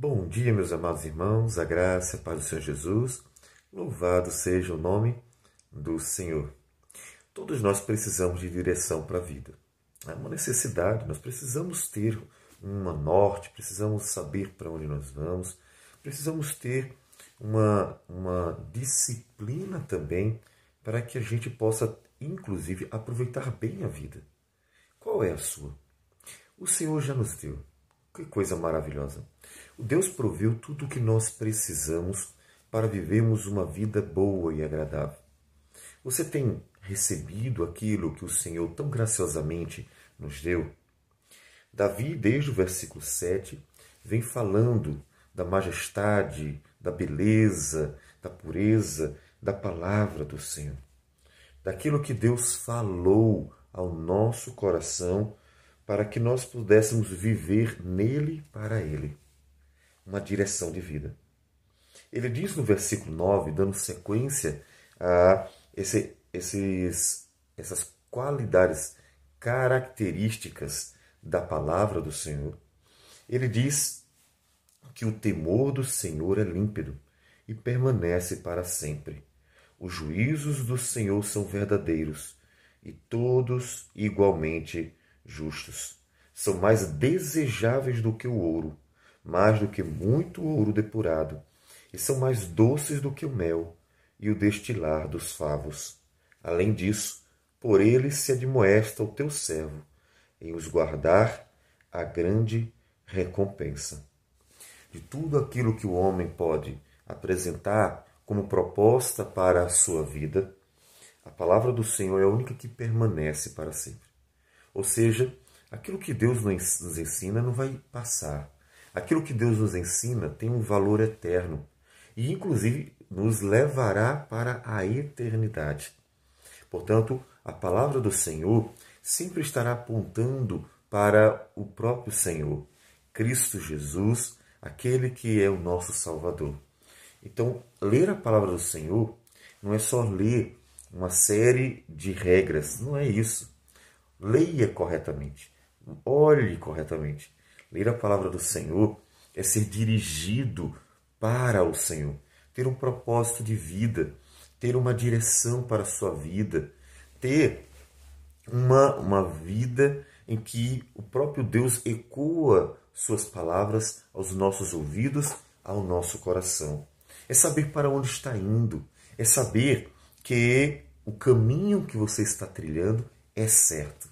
Bom dia, meus amados irmãos, a graça a paz do Senhor Jesus. Louvado seja o nome do Senhor. Todos nós precisamos de direção para a vida. É uma necessidade, nós precisamos ter uma norte, precisamos saber para onde nós vamos, precisamos ter uma, uma disciplina também para que a gente possa, inclusive, aproveitar bem a vida. Qual é a sua? O Senhor já nos deu. Que coisa maravilhosa. Deus proveu tudo o que nós precisamos para vivermos uma vida boa e agradável. Você tem recebido aquilo que o Senhor tão graciosamente nos deu? Davi, desde o versículo 7, vem falando da majestade, da beleza, da pureza da palavra do Senhor. Daquilo que Deus falou ao nosso coração para que nós pudéssemos viver nele para ele uma direção de vida. Ele diz no versículo 9, dando sequência a esse, esses, essas qualidades características da palavra do Senhor, ele diz que o temor do Senhor é límpido e permanece para sempre. Os juízos do Senhor são verdadeiros e todos igualmente justos. São mais desejáveis do que o ouro mais do que muito ouro depurado, e são mais doces do que o mel e o destilar dos favos. Além disso, por eles se admoesta o teu servo, em os guardar a grande recompensa. De tudo aquilo que o homem pode apresentar como proposta para a sua vida, a palavra do Senhor é a única que permanece para sempre. Ou seja, aquilo que Deus nos ensina não vai passar, Aquilo que Deus nos ensina tem um valor eterno e, inclusive, nos levará para a eternidade. Portanto, a palavra do Senhor sempre estará apontando para o próprio Senhor, Cristo Jesus, aquele que é o nosso Salvador. Então, ler a palavra do Senhor não é só ler uma série de regras, não é isso. Leia corretamente, olhe corretamente. Ler a palavra do Senhor é ser dirigido para o Senhor, ter um propósito de vida, ter uma direção para a sua vida, ter uma, uma vida em que o próprio Deus ecoa suas palavras aos nossos ouvidos, ao nosso coração. É saber para onde está indo, é saber que o caminho que você está trilhando é certo.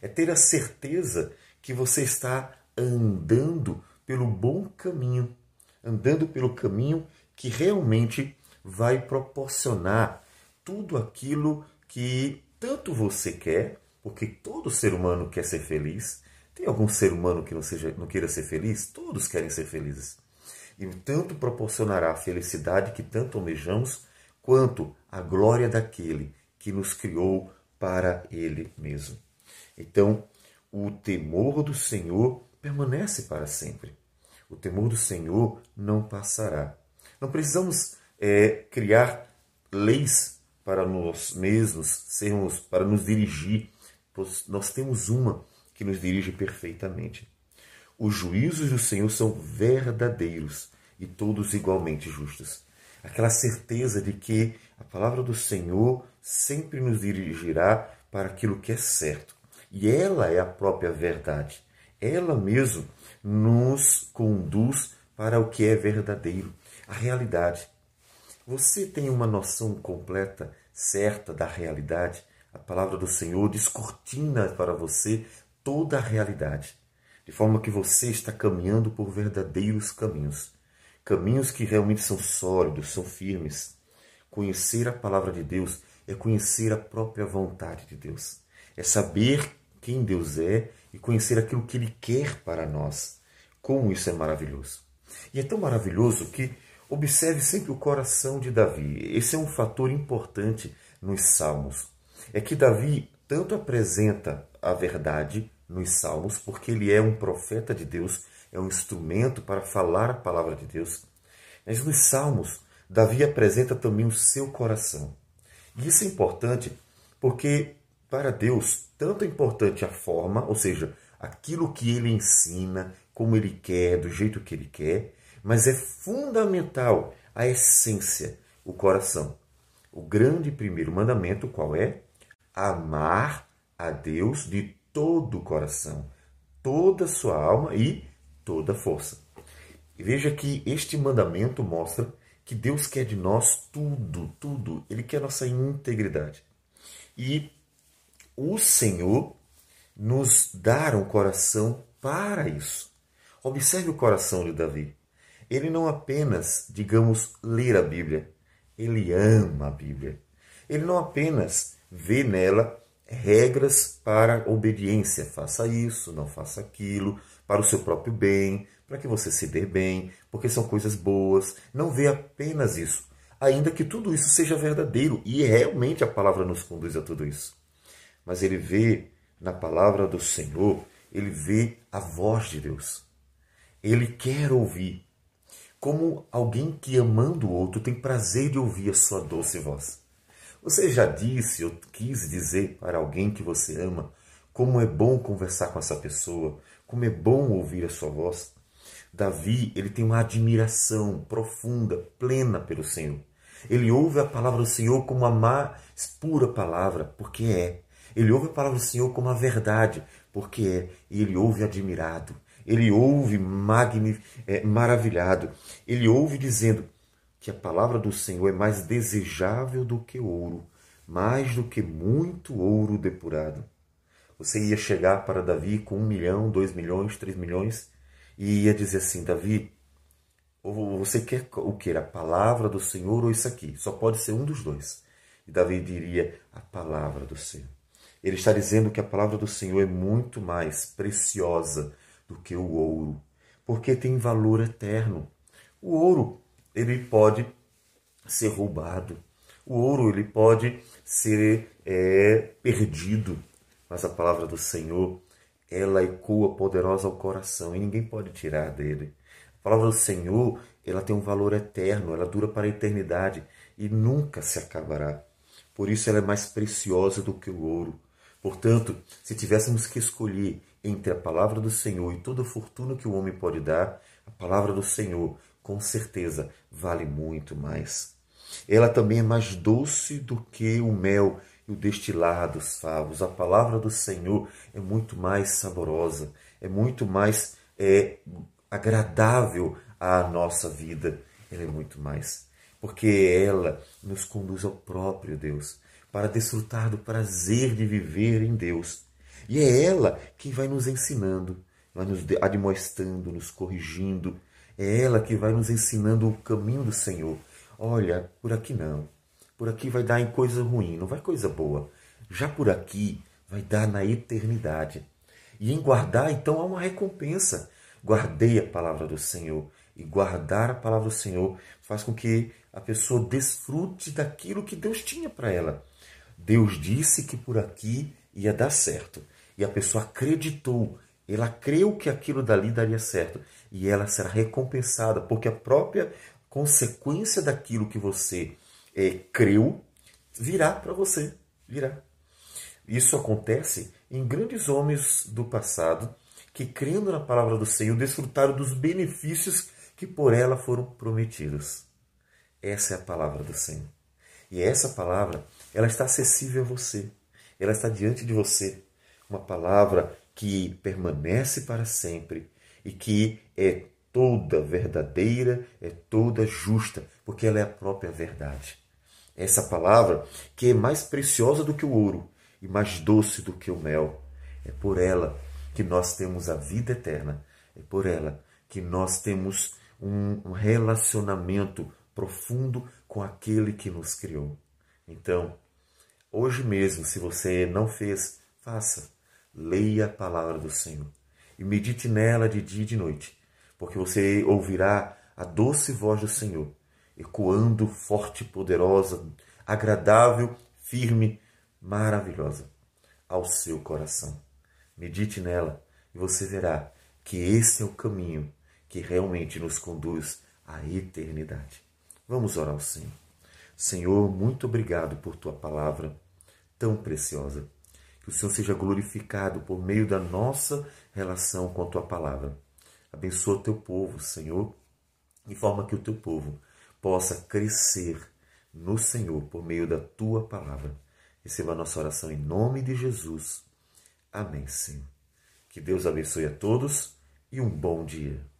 É ter a certeza que você está andando pelo bom caminho, andando pelo caminho que realmente vai proporcionar tudo aquilo que tanto você quer, porque todo ser humano quer ser feliz. Tem algum ser humano que não, seja, não queira ser feliz? Todos querem ser felizes. E tanto proporcionará a felicidade que tanto almejamos, quanto a glória daquele que nos criou para Ele mesmo. Então, o temor do Senhor permanece para sempre. O temor do Senhor não passará. Não precisamos é, criar leis para nós mesmos, sermos, para nos dirigir, nós temos uma que nos dirige perfeitamente. Os juízos do Senhor são verdadeiros e todos igualmente justos. Aquela certeza de que a palavra do Senhor sempre nos dirigirá para aquilo que é certo. E ela é a própria verdade ela mesmo nos conduz para o que é verdadeiro, a realidade. Você tem uma noção completa, certa da realidade? A palavra do Senhor descortina para você toda a realidade, de forma que você está caminhando por verdadeiros caminhos, caminhos que realmente são sólidos, são firmes. Conhecer a palavra de Deus é conhecer a própria vontade de Deus, é saber quem Deus é e conhecer aquilo que Ele quer para nós. Como isso é maravilhoso! E é tão maravilhoso que observe sempre o coração de Davi. Esse é um fator importante nos Salmos. É que Davi tanto apresenta a verdade nos Salmos, porque ele é um profeta de Deus, é um instrumento para falar a palavra de Deus. Mas nos Salmos, Davi apresenta também o seu coração. E isso é importante porque para Deus, tanto é importante a forma, ou seja, aquilo que ele ensina, como ele quer, do jeito que ele quer, mas é fundamental a essência, o coração. O grande primeiro mandamento qual é? Amar a Deus de todo o coração, toda a sua alma e toda força. E veja que este mandamento mostra que Deus quer de nós tudo, tudo. Ele quer nossa integridade. E o Senhor nos dá um coração para isso. Observe o coração de Davi. Ele não apenas, digamos, ler a Bíblia, ele ama a Bíblia. Ele não apenas vê nela regras para obediência. Faça isso, não faça aquilo, para o seu próprio bem, para que você se dê bem, porque são coisas boas. Não vê apenas isso, ainda que tudo isso seja verdadeiro e realmente a palavra nos conduz a tudo isso. Mas ele vê na palavra do Senhor, ele vê a voz de Deus. Ele quer ouvir. Como alguém que amando o outro tem prazer de ouvir a sua doce voz. Você já disse ou quis dizer para alguém que você ama como é bom conversar com essa pessoa, como é bom ouvir a sua voz? Davi, ele tem uma admiração profunda, plena pelo Senhor. Ele ouve a palavra do Senhor como a mais pura palavra, porque é. Ele ouve a palavra do Senhor como a verdade, porque é. E ele ouve admirado. Ele ouve magni, é, maravilhado. Ele ouve dizendo: que a palavra do Senhor é mais desejável do que ouro, mais do que muito ouro depurado. Você ia chegar para Davi com um milhão, dois milhões, três milhões e ia dizer assim: Davi, você quer o que? A palavra do Senhor ou isso aqui? Só pode ser um dos dois. E Davi diria: a palavra do Senhor. Ele está dizendo que a palavra do Senhor é muito mais preciosa do que o ouro, porque tem valor eterno. O ouro ele pode ser roubado. O ouro ele pode ser é, perdido, mas a palavra do Senhor ela ecoa poderosa ao coração e ninguém pode tirar dele. A palavra do Senhor ela tem um valor eterno, ela dura para a eternidade e nunca se acabará. Por isso ela é mais preciosa do que o ouro. Portanto, se tivéssemos que escolher entre a palavra do Senhor e toda a fortuna que o homem pode dar, a palavra do Senhor com certeza vale muito mais. Ela também é mais doce do que o mel e o destilar dos favos. A palavra do Senhor é muito mais saborosa, é muito mais é, agradável à nossa vida. Ela é muito mais. Porque ela nos conduz ao próprio Deus, para desfrutar do prazer de viver em Deus. E é ela que vai nos ensinando, vai nos admoestando, nos corrigindo, é ela que vai nos ensinando o caminho do Senhor. Olha, por aqui não. Por aqui vai dar em coisa ruim, não vai coisa boa. Já por aqui vai dar na eternidade. E em guardar, então, há uma recompensa. Guardei a palavra do Senhor. E guardar a palavra do Senhor faz com que a pessoa desfrute daquilo que Deus tinha para ela. Deus disse que por aqui ia dar certo. E a pessoa acreditou ela creu que aquilo dali daria certo e ela será recompensada, porque a própria consequência daquilo que você é, creu virá para você, virá. Isso acontece em grandes homens do passado que, crendo na palavra do Senhor, desfrutaram dos benefícios que por ela foram prometidos. Essa é a palavra do Senhor. E essa palavra, ela está acessível a você. Ela está diante de você. Uma palavra que permanece para sempre e que é toda verdadeira, é toda justa, porque ela é a própria verdade. Essa palavra que é mais preciosa do que o ouro e mais doce do que o mel. É por ela que nós temos a vida eterna. É por ela que nós temos um relacionamento profundo com aquele que nos criou. Então, hoje mesmo, se você não fez, faça leia a palavra do Senhor e medite nela de dia e de noite, porque você ouvirá a doce voz do Senhor, ecoando forte, poderosa, agradável, firme, maravilhosa ao seu coração. Medite nela e você verá que esse é o caminho que realmente nos conduz à eternidade. Vamos orar ao Senhor. Senhor, muito obrigado por tua palavra tão preciosa. Que o Senhor seja glorificado por meio da nossa relação com a tua palavra. Abençoa teu povo, Senhor, de forma que o teu povo possa crescer no Senhor por meio da tua palavra. Receba a nossa oração em nome de Jesus. Amém, Senhor. Que Deus abençoe a todos e um bom dia.